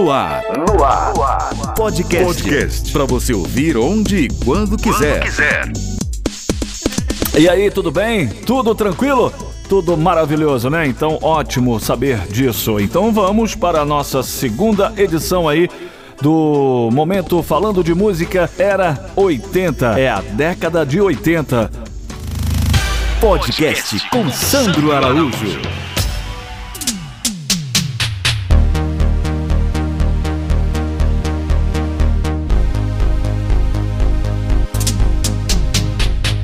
No ar. No ar. No ar. Podcast. Podcast. Para você ouvir onde e quando quiser. Quando quiser. E aí, tudo bem? Tudo tranquilo? Tudo maravilhoso, né? Então, ótimo saber disso. Então, vamos para a nossa segunda edição aí do momento falando de música era 80. É a década de 80. Podcast com Sandro Araújo.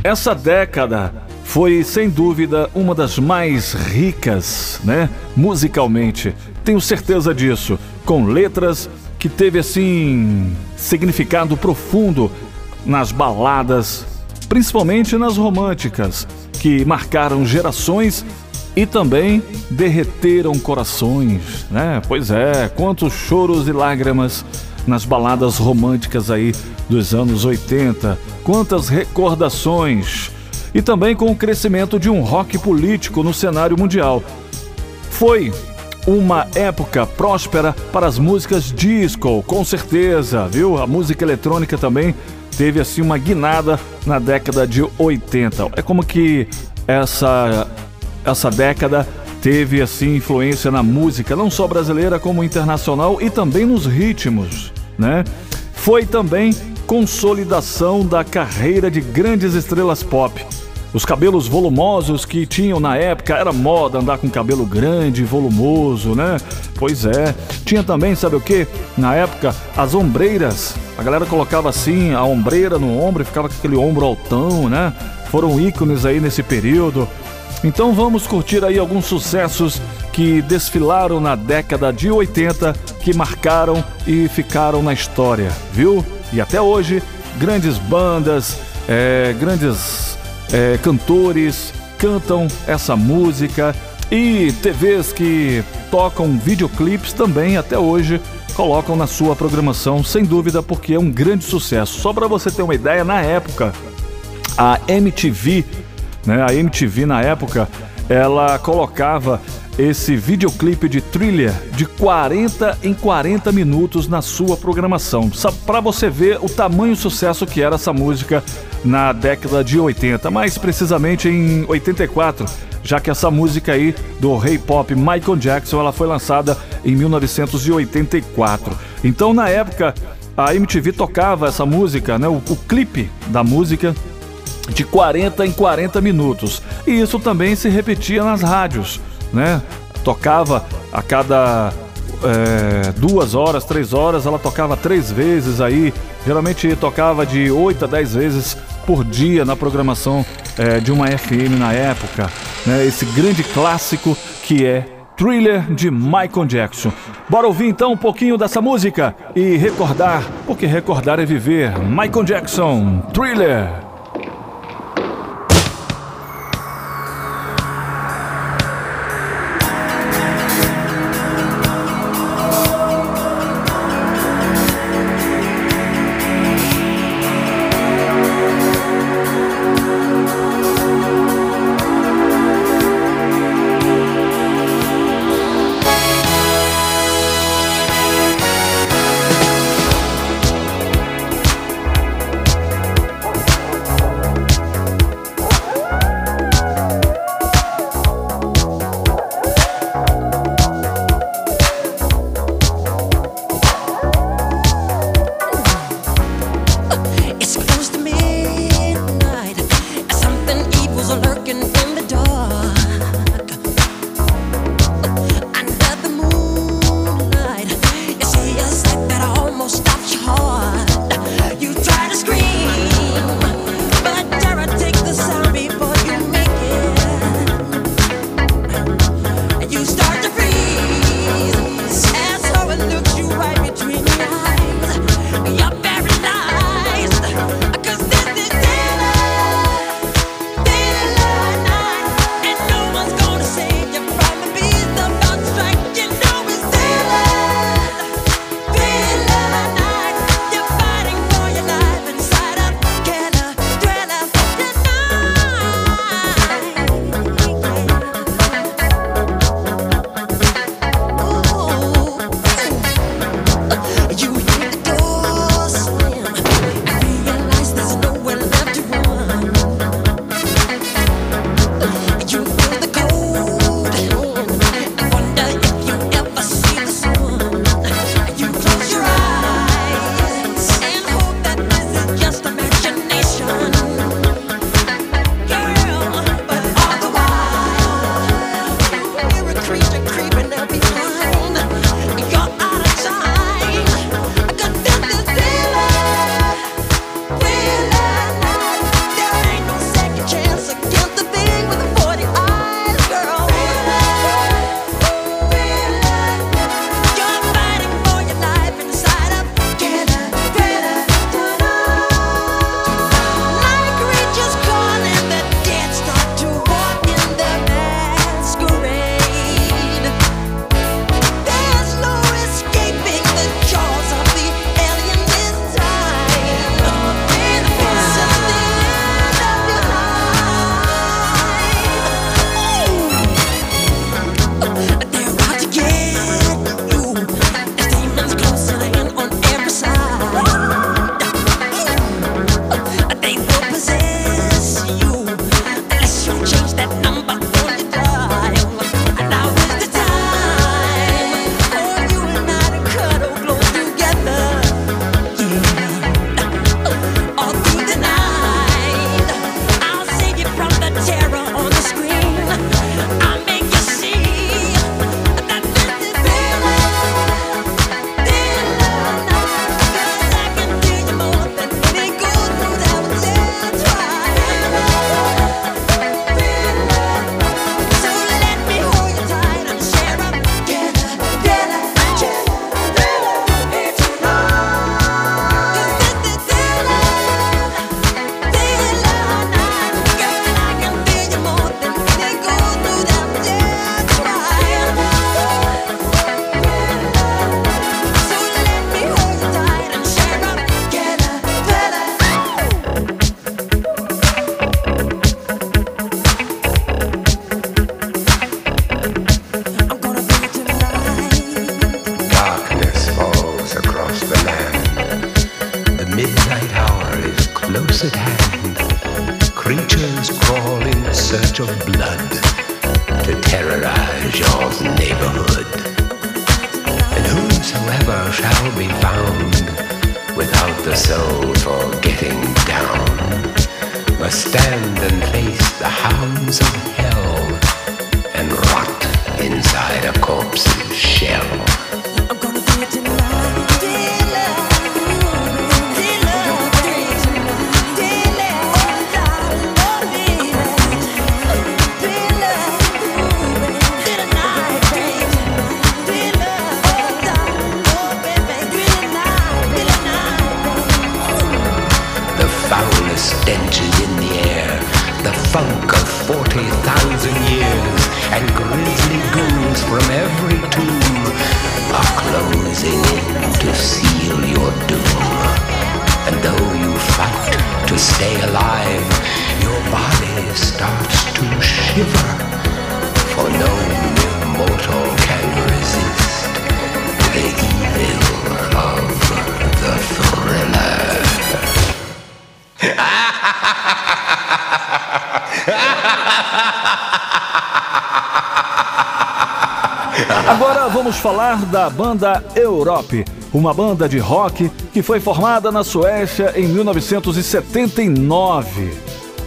Essa década foi sem dúvida uma das mais ricas, né, musicalmente. Tenho certeza disso, com letras que teve assim significado profundo nas baladas, principalmente nas românticas, que marcaram gerações e também derreteram corações, né? Pois é, quantos choros e lágrimas nas baladas românticas aí dos anos 80, quantas recordações e também com o crescimento de um rock político no cenário mundial. Foi uma época próspera para as músicas disco, com certeza, viu? A música eletrônica também teve assim uma guinada na década de 80. É como que essa essa década teve assim influência na música, não só brasileira como internacional e também nos ritmos, né? Foi também consolidação da carreira de grandes estrelas pop os cabelos volumosos que tinham na época, era moda andar com cabelo grande, volumoso, né? Pois é. Tinha também, sabe o que? Na época, as ombreiras. A galera colocava assim a ombreira no ombro e ficava com aquele ombro altão, né? Foram ícones aí nesse período. Então vamos curtir aí alguns sucessos que desfilaram na década de 80, que marcaram e ficaram na história, viu? E até hoje, grandes bandas, é, grandes é, cantores cantam essa música e TVs que tocam videoclipes também até hoje colocam na sua programação, sem dúvida, porque é um grande sucesso. Só para você ter uma ideia, na época, a MTV, né, a MTV na época, ela colocava esse videoclipe de thriller de 40 em 40 minutos na sua programação. Para você ver o tamanho sucesso que era essa música na década de 80, mais precisamente em 84, já que essa música aí do rei pop Michael Jackson, ela foi lançada em 1984. Então, na época, a MTV tocava essa música, né, o, o clipe da música de 40 em 40 minutos. E isso também se repetia nas rádios, né? Tocava a cada é, duas horas, três horas, ela tocava três vezes aí. Geralmente tocava de 8 a 10 vezes por dia na programação é, de uma FM na época. Né? Esse grande clássico que é Thriller de Michael Jackson. Bora ouvir então um pouquinho dessa música e recordar, porque recordar é viver. Michael Jackson, Thriller. 40,000 years, and grisly ghouls from every tomb are closing in to seal your doom. And though you fight to stay alive, your body starts to shiver, for no mortal can resist the evil of the thriller. Agora vamos falar da banda Europe, uma banda de rock que foi formada na Suécia em 1979.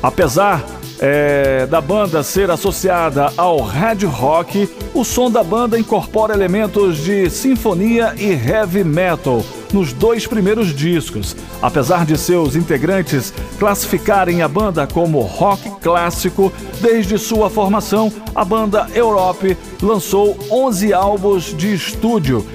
Apesar é, da banda ser associada ao hard rock, o som da banda incorpora elementos de sinfonia e heavy metal nos dois primeiros discos. Apesar de seus integrantes classificarem a banda como rock clássico, desde sua formação, a banda Europe lançou 11 álbuns de estúdio.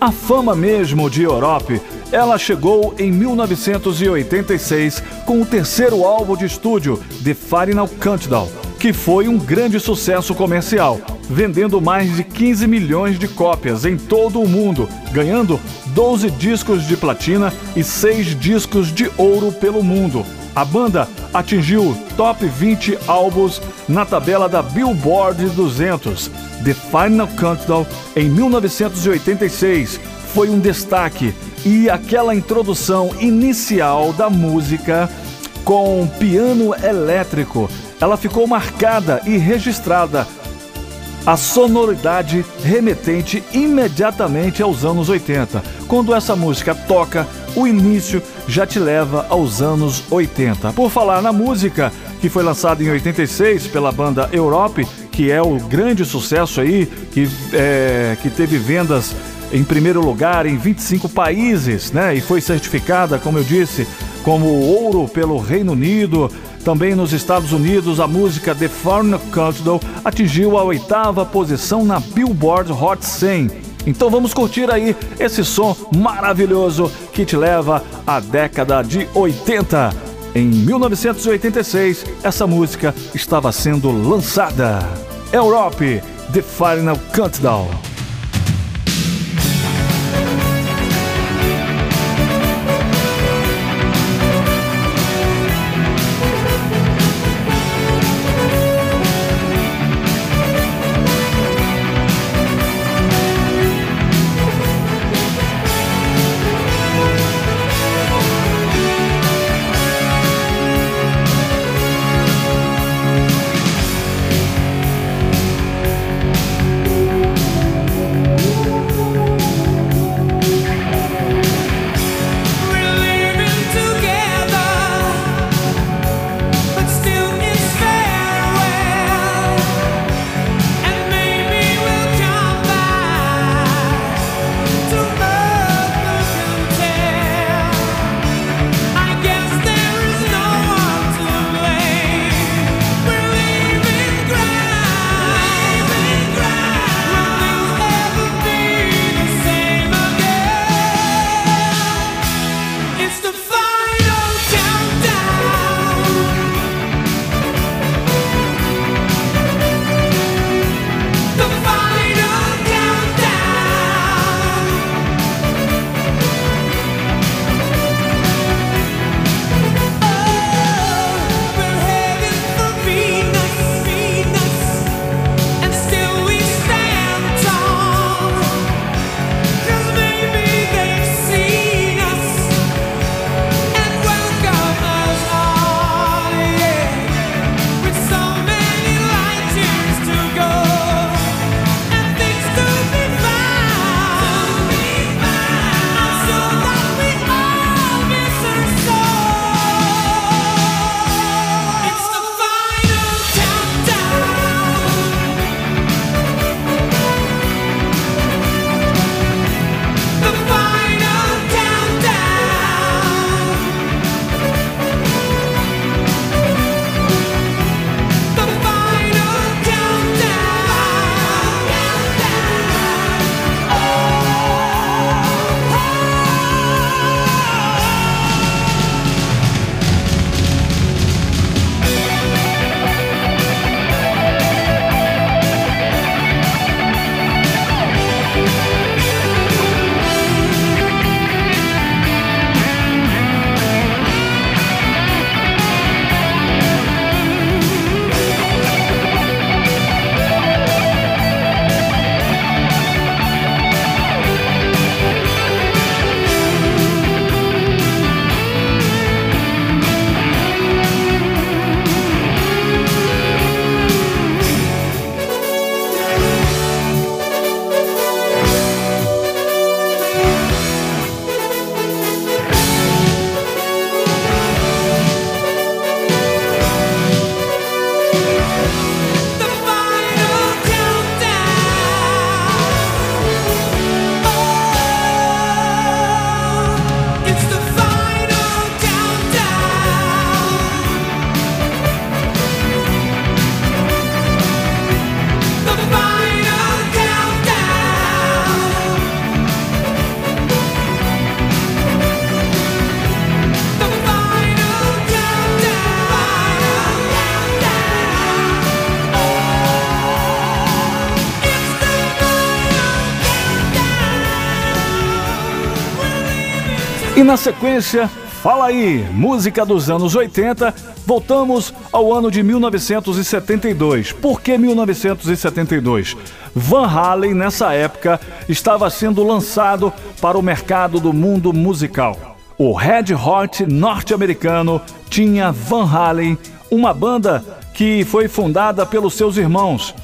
A fama mesmo de Europe ela chegou em 1986 com o terceiro álbum de estúdio, The Final Countdown, que foi um grande sucesso comercial, vendendo mais de 15 milhões de cópias em todo o mundo, ganhando 12 discos de platina e 6 discos de ouro pelo mundo. A banda atingiu top 20 álbuns na tabela da Billboard 200. The Final Countdown em 1986 foi um destaque e aquela introdução inicial da música com piano elétrico, ela ficou marcada e registrada. A sonoridade remetente imediatamente aos anos 80. Quando essa música toca, o início já te leva aos anos 80. Por falar na música, que foi lançada em 86 pela banda Europe, que é o grande sucesso aí, que, é, que teve vendas em primeiro lugar em 25 países, né? E foi certificada, como eu disse, como ouro pelo Reino Unido. Também nos Estados Unidos, a música The Foreign Countdown atingiu a oitava posição na Billboard Hot 100. Então vamos curtir aí esse som maravilhoso que te leva à década de 80. Em 1986, essa música estava sendo lançada. Europe, The Final Countdown. Na sequência, fala aí, música dos anos 80, voltamos ao ano de 1972. Por que 1972? Van Halen, nessa época, estava sendo lançado para o mercado do mundo musical. O Red Hot norte-americano tinha Van Halen, uma banda que foi fundada pelos seus irmãos,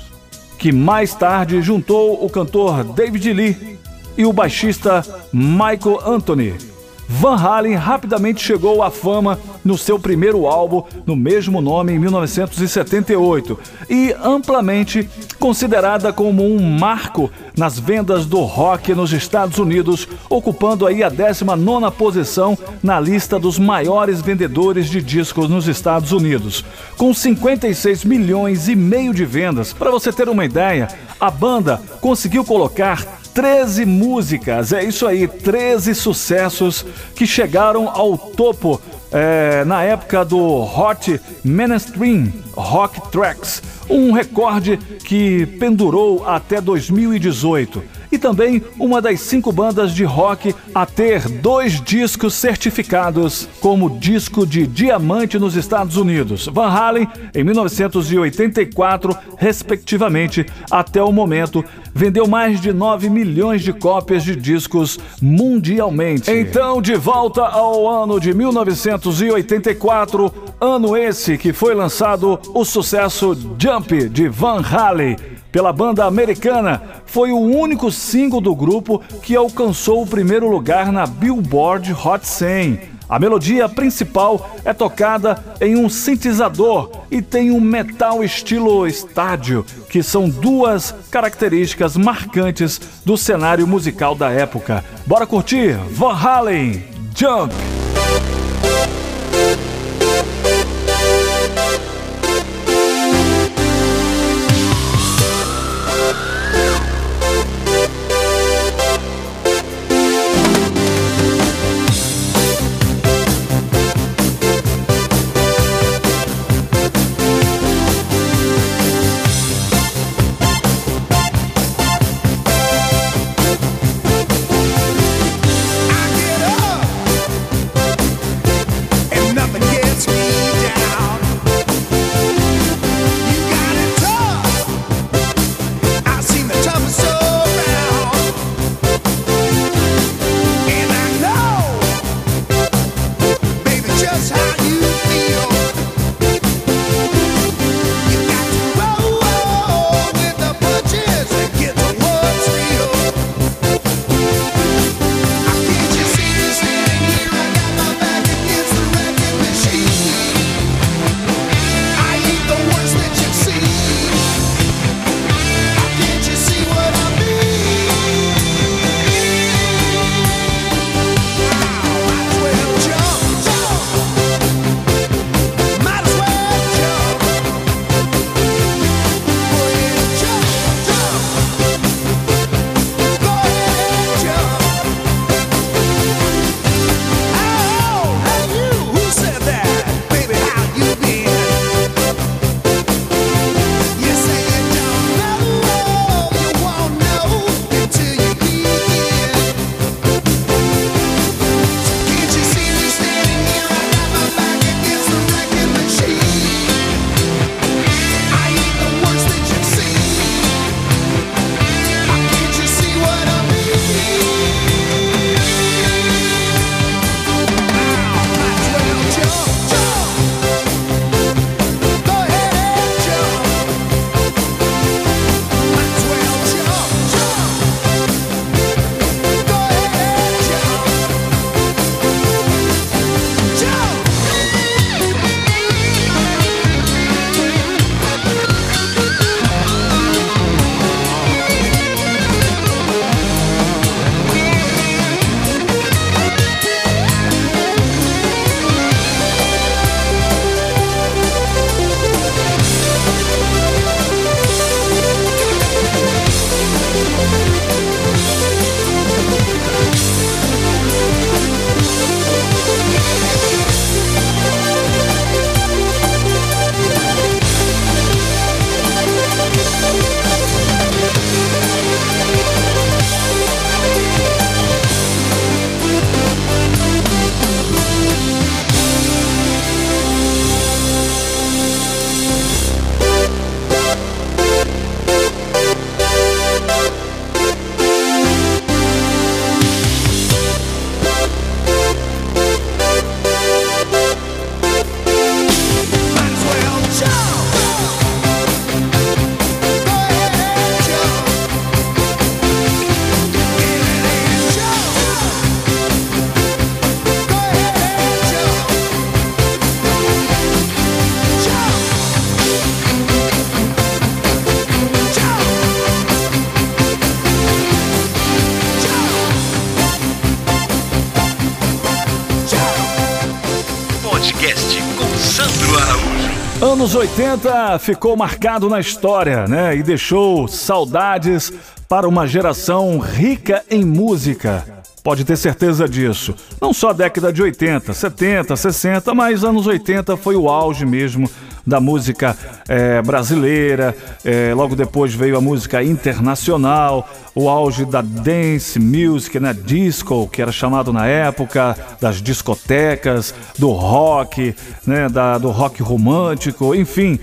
que mais tarde juntou o cantor David Lee e o baixista Michael Anthony. Van Halen rapidamente chegou à fama no seu primeiro álbum, no mesmo nome, em 1978, e amplamente considerada como um marco nas vendas do rock nos Estados Unidos, ocupando aí a 19 posição na lista dos maiores vendedores de discos nos Estados Unidos. Com 56 milhões e meio de vendas, para você ter uma ideia, a banda conseguiu colocar 13 músicas, é isso aí, 13 sucessos que chegaram ao topo é, na época do Hot Mainstream Rock Tracks, um recorde que pendurou até 2018 e também uma das cinco bandas de rock a ter dois discos certificados como disco de diamante nos Estados Unidos. Van Halen, em 1984, respectivamente, até o momento, vendeu mais de 9 milhões de cópias de discos mundialmente. Então, de volta ao ano de 1984, ano esse que foi lançado o sucesso Jump de Van Halen pela banda americana, foi o único single do grupo que alcançou o primeiro lugar na Billboard Hot 100. A melodia principal é tocada em um sintetizador e tem um metal estilo estádio, que são duas características marcantes do cenário musical da época. Bora curtir Van Halen, Jump! Anos 80 ficou marcado na história, né? E deixou saudades para uma geração rica em música. Pode ter certeza disso. Não só a década de 80, 70, 60, mas anos 80 foi o auge mesmo da música é, brasileira. É, logo depois veio a música internacional, o auge da dance music, né? Disco, que era chamado na época, das discotecas, do rock, né? Da, do rock romântico, enfim.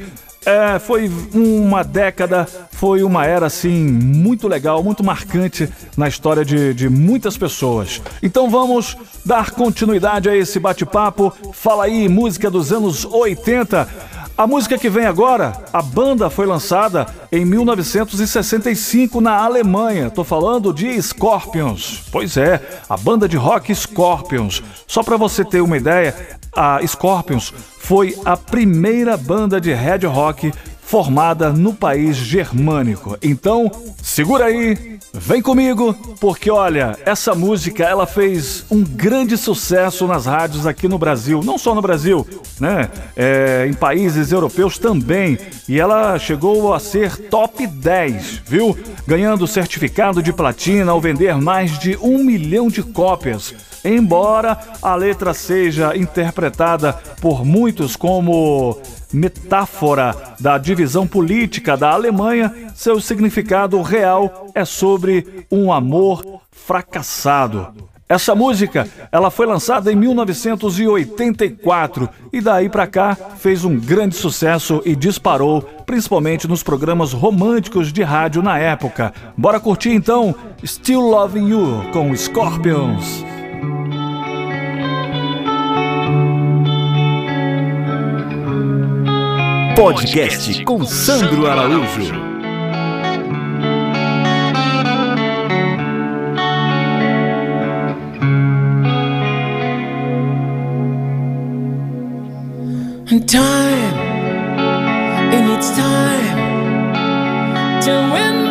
É, foi uma década, foi uma era assim muito legal, muito marcante na história de, de muitas pessoas. Então vamos dar continuidade a esse bate-papo. Fala aí, música dos anos 80. A música que vem agora, a banda foi lançada em 1965 na Alemanha. Tô falando de Scorpions. Pois é, a banda de rock Scorpions. Só para você ter uma ideia, a Scorpions foi a primeira banda de head rock formada no país germânico. Então, segura aí, vem comigo, porque olha, essa música ela fez um grande sucesso nas rádios aqui no Brasil, não só no Brasil, né? É, em países europeus também. E ela chegou a ser top 10, viu? Ganhando certificado de platina ao vender mais de um milhão de cópias. Embora a letra seja interpretada por muitos como metáfora da divisão política da Alemanha, seu significado real é sobre um amor fracassado. Essa música, ela foi lançada em 1984 e daí para cá fez um grande sucesso e disparou, principalmente nos programas românticos de rádio na época. Bora curtir então Still Loving You com Scorpions. Podcast com Sandro Araújo. Time, and it's time to win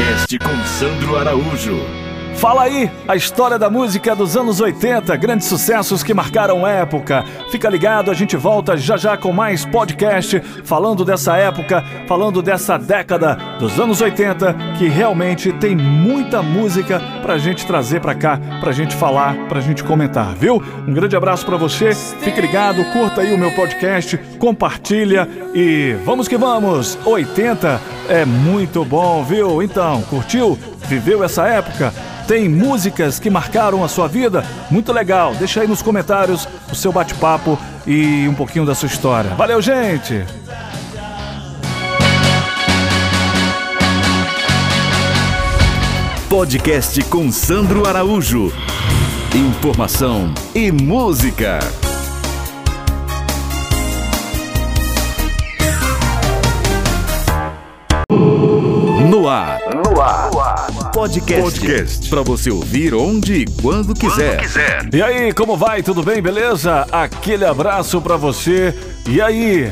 Podcast com Sandro Araújo. Fala aí, a história da música dos anos 80, grandes sucessos que marcaram época. Fica ligado, a gente volta já já com mais podcast falando dessa época, falando dessa década dos anos 80, que realmente tem muita música pra gente trazer pra cá, pra gente falar, pra gente comentar, viu? Um grande abraço pra você, fique ligado, curta aí o meu podcast, compartilha e vamos que vamos! 80 é muito bom, viu? Então, curtiu? Viveu essa época? Tem músicas que marcaram a sua vida? Muito legal. Deixa aí nos comentários o seu bate-papo e um pouquinho da sua história. Valeu, gente! Podcast com Sandro Araújo. Informação e música. No ar. No ar. Podcast. Podcast. Pra você ouvir onde e quando quiser. E aí, como vai? Tudo bem? Beleza? Aquele abraço pra você. E aí?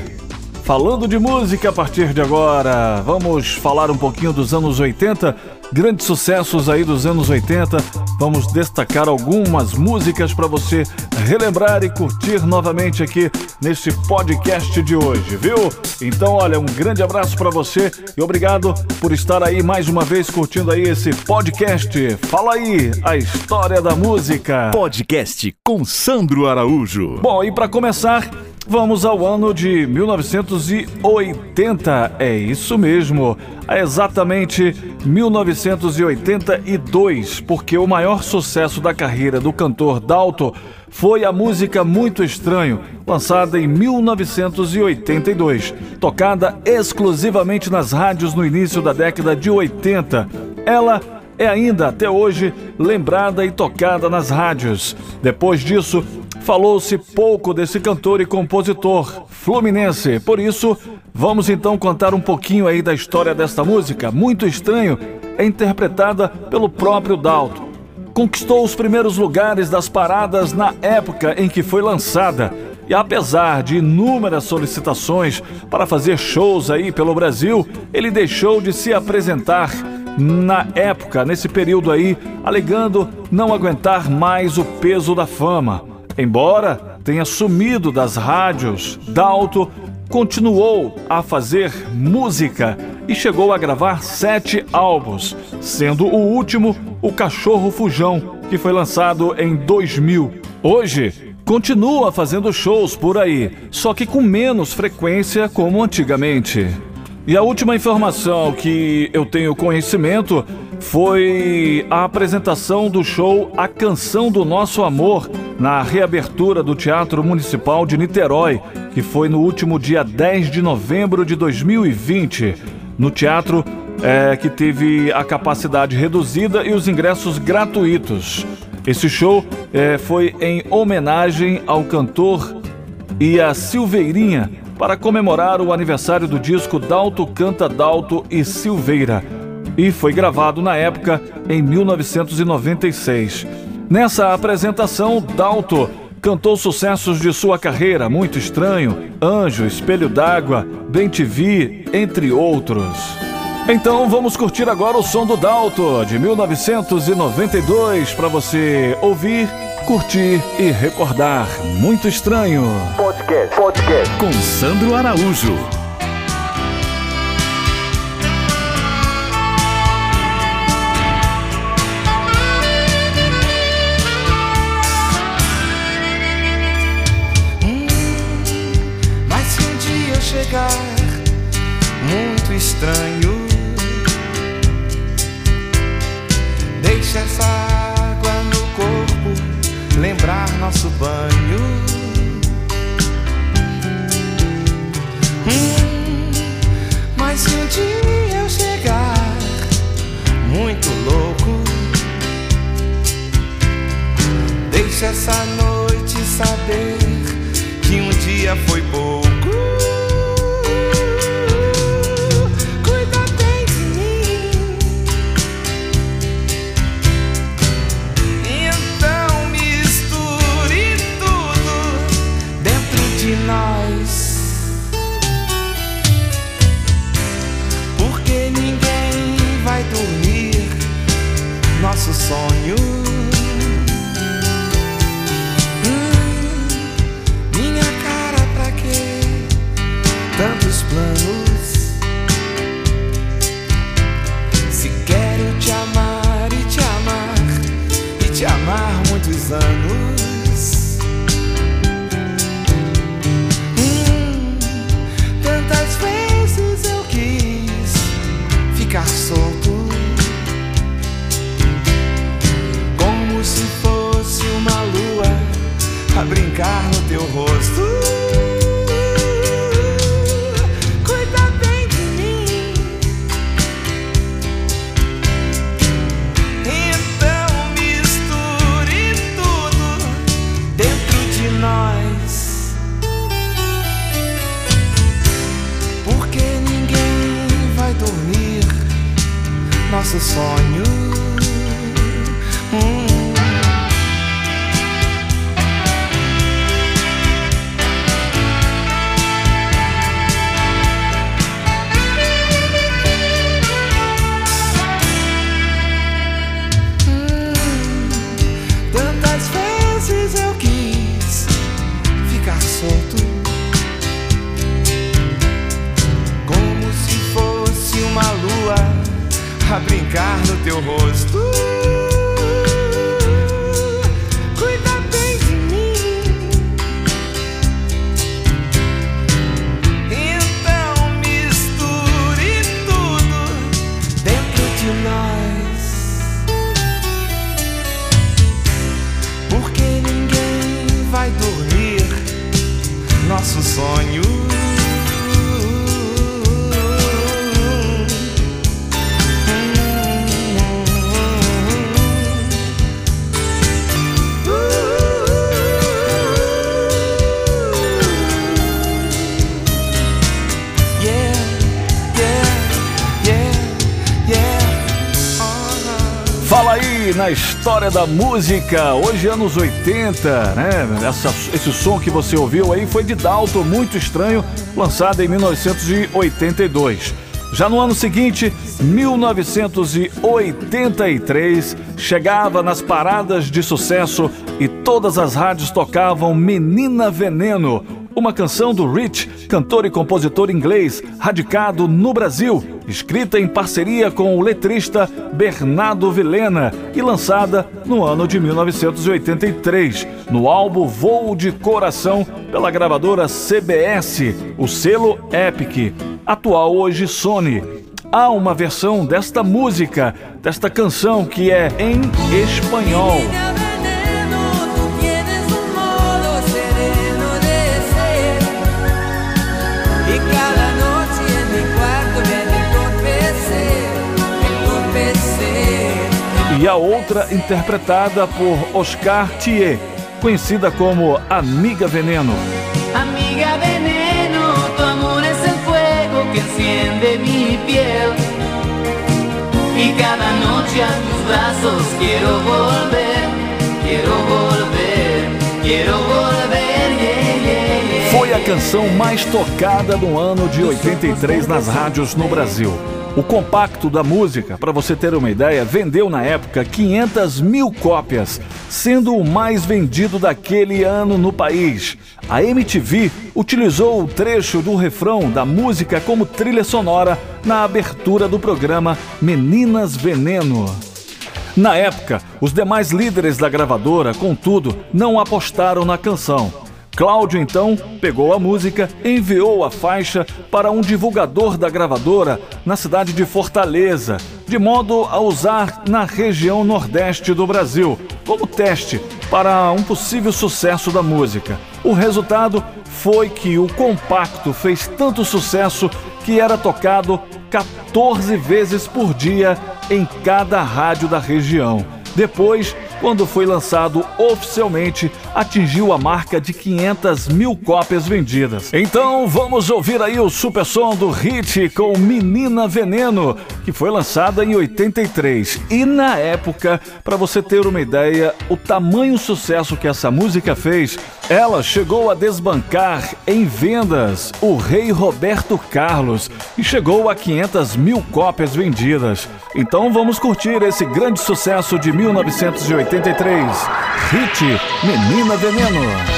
Falando de música a partir de agora, vamos falar um pouquinho dos anos 80, grandes sucessos aí dos anos 80. Vamos destacar algumas músicas para você relembrar e curtir novamente aqui nesse podcast de hoje, viu? Então, olha, um grande abraço para você e obrigado por estar aí mais uma vez curtindo aí esse podcast. Fala aí a história da música. Podcast com Sandro Araújo. Bom, e para começar, Vamos ao ano de 1980. É isso mesmo. É exatamente 1982, porque o maior sucesso da carreira do cantor Dalto foi a música Muito Estranho, lançada em 1982, tocada exclusivamente nas rádios no início da década de 80. Ela é ainda até hoje lembrada e tocada nas rádios. Depois disso, falou-se pouco desse cantor e compositor fluminense. Por isso, vamos então contar um pouquinho aí da história desta música. Muito estranho, é interpretada pelo próprio Dalto. Conquistou os primeiros lugares das paradas na época em que foi lançada. E apesar de inúmeras solicitações para fazer shows aí pelo Brasil, ele deixou de se apresentar na época, nesse período aí, alegando não aguentar mais o peso da fama. Embora tenha sumido das rádios, Dalto continuou a fazer música e chegou a gravar sete álbuns, sendo o último O Cachorro Fujão, que foi lançado em 2000. Hoje, continua fazendo shows por aí, só que com menos frequência como antigamente. E a última informação que eu tenho conhecimento foi a apresentação do show A Canção do Nosso Amor na reabertura do Teatro Municipal de Niterói, que foi no último dia 10 de novembro de 2020. No teatro é, que teve a capacidade reduzida e os ingressos gratuitos. Esse show é, foi em homenagem ao cantor e a Silveirinha para comemorar o aniversário do disco Dalto Canta Dalto e Silveira e foi gravado na época em 1996. Nessa apresentação, Dalto cantou sucessos de sua carreira, Muito Estranho, Anjo, Espelho d'Água, Bem Te Vi, entre outros. Então vamos curtir agora o som do Dalto de 1992 para você ouvir, curtir e recordar. Muito estranho. Podcast. Podcast. Com Sandro Araújo. Banho. Hum, mas se um dia eu chegar muito louco, deixa essa noite saber que um dia foi história da música, hoje anos 80, né? Essa- esse som que você ouviu aí foi de Dalton, muito estranho, lançado em 1982. Já no ano seguinte, 1983, chegava nas paradas de sucesso e todas as rádios tocavam Menina Veneno, uma canção do Rich, cantor e compositor inglês, radicado no Brasil, escrita em parceria com o letrista Bernardo Vilhena e lançada no ano de 1983, no álbum Voo de Coração, pela gravadora CBS, o selo Epic, atual hoje Sony. Há uma versão desta música, desta canção que é em espanhol. E a outra interpretada por Oscar Thier, conhecida como Amiga Veneno. Amiga veneno, tu amor es el fuego que enciende mi piel. Y cada noche a tus brazos quiero volver, quiero volver, quiero volver, yeah, yeah, yeah. Foi a canção mais tocada no ano de 83 nas rádios no Brasil. O compacto da música, para você ter uma ideia, vendeu na época 500 mil cópias, sendo o mais vendido daquele ano no país. A MTV utilizou o trecho do refrão da música como trilha sonora na abertura do programa Meninas Veneno. Na época, os demais líderes da gravadora, contudo, não apostaram na canção. Cláudio então pegou a música enviou a faixa para um divulgador da gravadora na cidade de Fortaleza, de modo a usar na região nordeste do Brasil, como teste para um possível sucesso da música. O resultado foi que o compacto fez tanto sucesso que era tocado 14 vezes por dia em cada rádio da região. Depois, quando foi lançado oficialmente, atingiu a marca de 500 mil cópias vendidas. Então vamos ouvir aí o super som do hit com Menina Veneno, que foi lançada em 83. E na época, para você ter uma ideia, o tamanho sucesso que essa música fez, ela chegou a desbancar em vendas o rei Roberto Carlos e chegou a 500 mil cópias vendidas. Então vamos curtir esse grande sucesso de 1983. Hit Menina Veneno.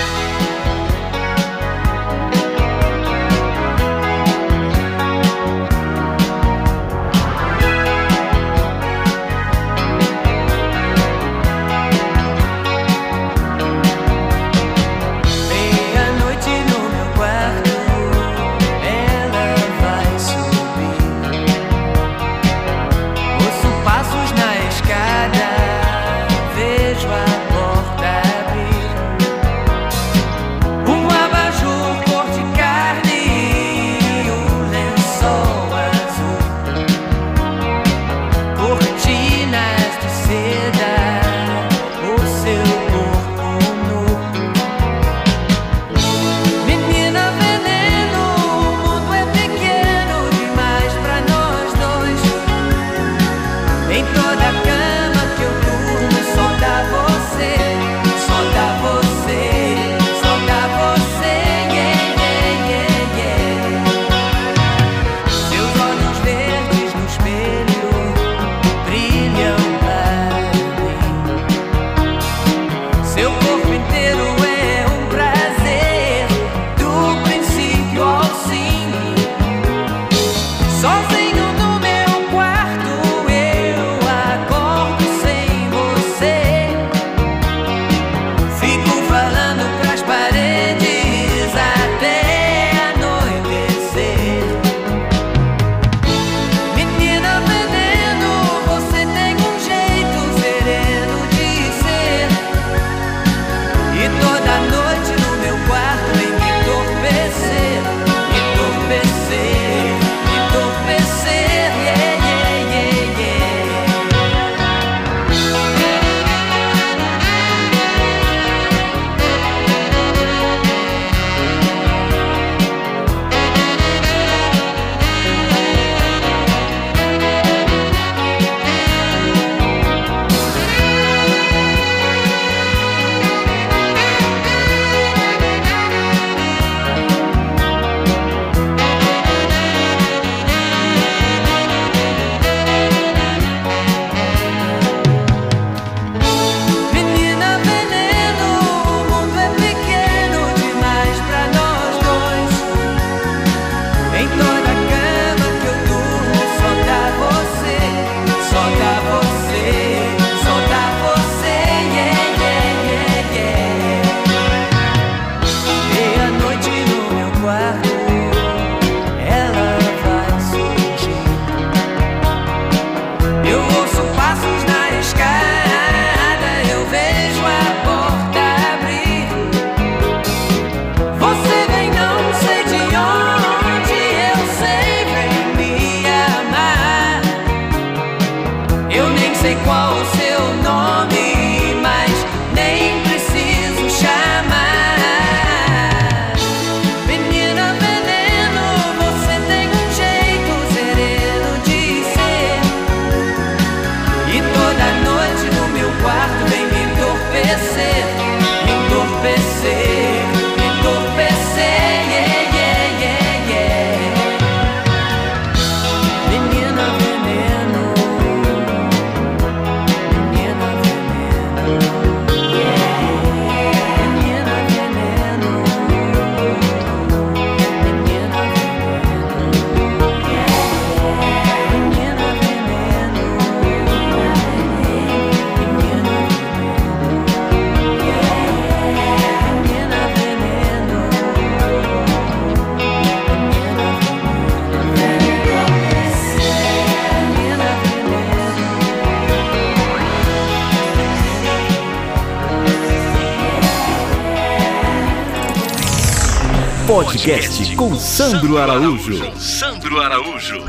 Podcast com Sandro Araújo. Sandro Araújo.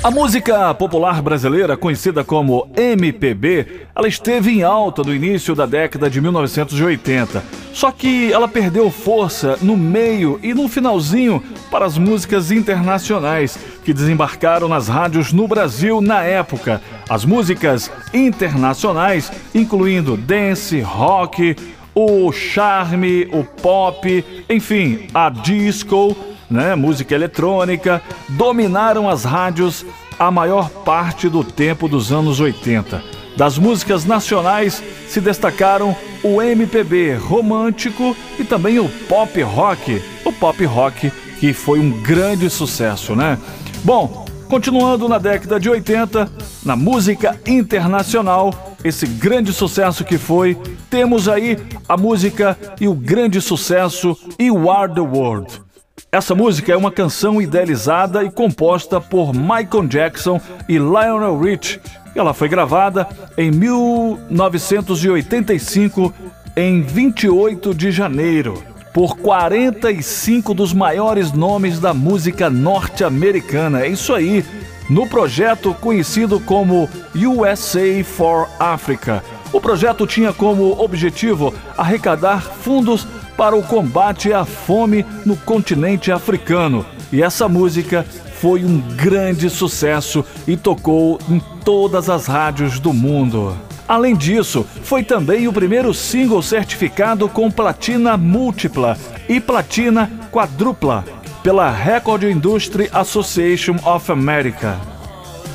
A música popular brasileira, conhecida como MPB, ela esteve em alta no início da década de 1980. Só que ela perdeu força no meio e no finalzinho para as músicas internacionais que desembarcaram nas rádios no Brasil na época. As músicas internacionais, incluindo dance, rock, o charme, o pop, enfim, a disco né, música eletrônica, dominaram as rádios a maior parte do tempo dos anos 80. Das músicas nacionais se destacaram o MPB romântico e também o pop rock. O pop rock que foi um grande sucesso, né? Bom, continuando na década de 80, na música internacional, esse grande sucesso que foi, temos aí a música e o grande sucesso You Are the World. Essa música é uma canção idealizada e composta por Michael Jackson e Lionel Rich. Ela foi gravada em 1985, em 28 de janeiro, por 45 dos maiores nomes da música norte-americana. É isso aí, no projeto conhecido como USA for Africa. O projeto tinha como objetivo arrecadar fundos para o combate à fome no continente africano. E essa música foi um grande sucesso e tocou em todas as rádios do mundo. Além disso, foi também o primeiro single certificado com platina múltipla e platina quadrupla pela Record Industry Association of America.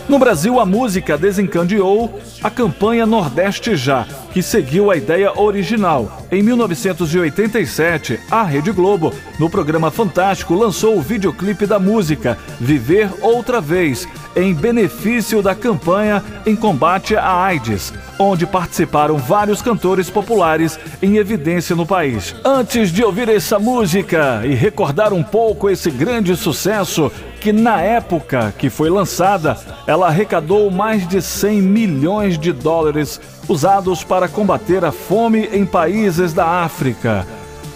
No Brasil, a música desencadeou a campanha Nordeste Já, que seguiu a ideia original. Em 1987, a Rede Globo, no programa Fantástico, lançou o videoclipe da música Viver Outra Vez, em benefício da campanha em combate à AIDS, onde participaram vários cantores populares em evidência no país. Antes de ouvir essa música e recordar um pouco esse grande sucesso, que na época que foi lançada, ela arrecadou mais de 100 milhões de dólares usados para combater a fome em países da África.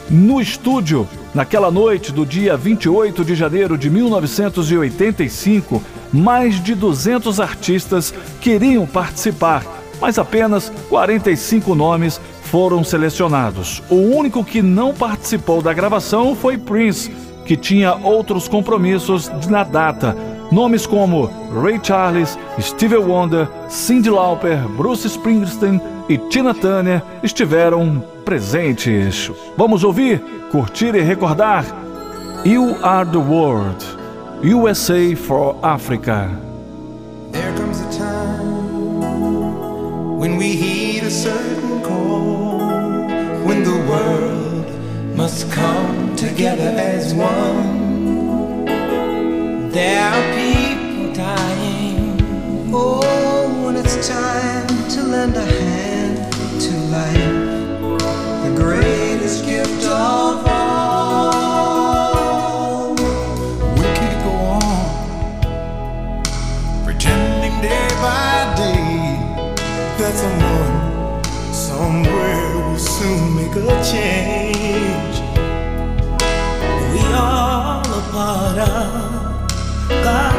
No estúdio, naquela noite do dia 28 de janeiro de 1985, mais de 200 artistas queriam participar, mas apenas 45 nomes foram selecionados. O único que não participou da gravação foi Prince, que tinha outros compromissos na data. Nomes como Ray Charles, Stevie Wonder, Cyndi Lauper, Bruce Springsteen e Tina Turner estiveram presentes. Vamos ouvir, curtir e recordar You Are the World, USA for Africa. There comes a time when we heed a certain call, when the world must come together as one. There are people dying. Oh, when it's time to lend a hand to life, the greatest gift of all. We can't go on pretending day by day that someone somewhere will soon make a change.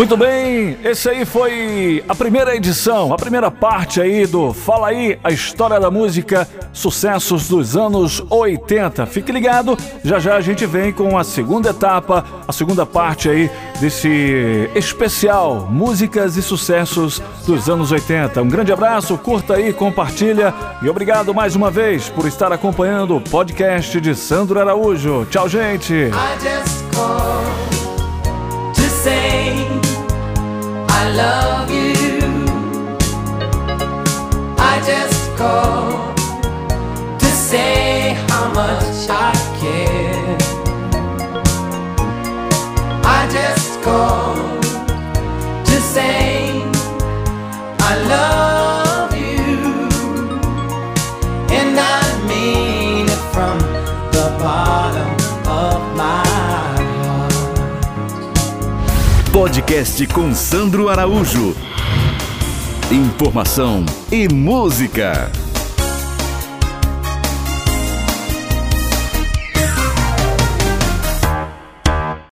Muito bem, esse aí foi a primeira edição, a primeira parte aí do Fala aí, a história da música, sucessos dos anos 80. Fique ligado, já já a gente vem com a segunda etapa, a segunda parte aí desse especial Músicas e Sucessos dos anos 80. Um grande abraço, curta aí, compartilha e obrigado mais uma vez por estar acompanhando o podcast de Sandro Araújo. Tchau, gente. love you. I just call to say how much I care. I just call to say I love. Podcast com Sandro Araújo. Informação e música.